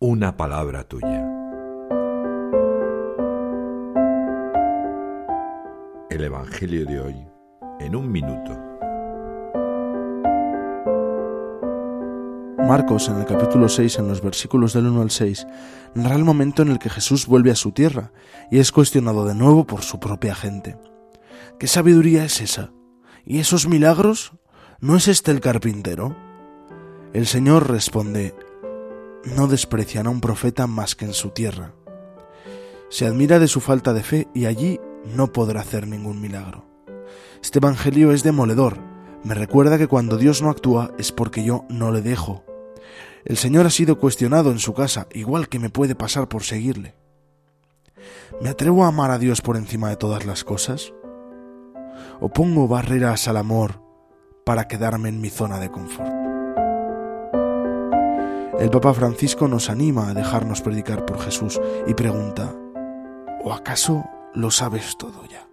una palabra tuya. El Evangelio de hoy en un minuto. Marcos, en el capítulo 6, en los versículos del 1 al 6, narra el momento en el que Jesús vuelve a su tierra y es cuestionado de nuevo por su propia gente. ¿Qué sabiduría es esa? ¿Y esos milagros? ¿No es este el carpintero? El Señor responde, no desprecian a un profeta más que en su tierra. Se admira de su falta de fe y allí no podrá hacer ningún milagro. Este Evangelio es demoledor. Me recuerda que cuando Dios no actúa es porque yo no le dejo. El Señor ha sido cuestionado en su casa, igual que me puede pasar por seguirle. ¿Me atrevo a amar a Dios por encima de todas las cosas? ¿O pongo barreras al amor para quedarme en mi zona de confort? El Papa Francisco nos anima a dejarnos predicar por Jesús y pregunta, ¿o acaso lo sabes todo ya?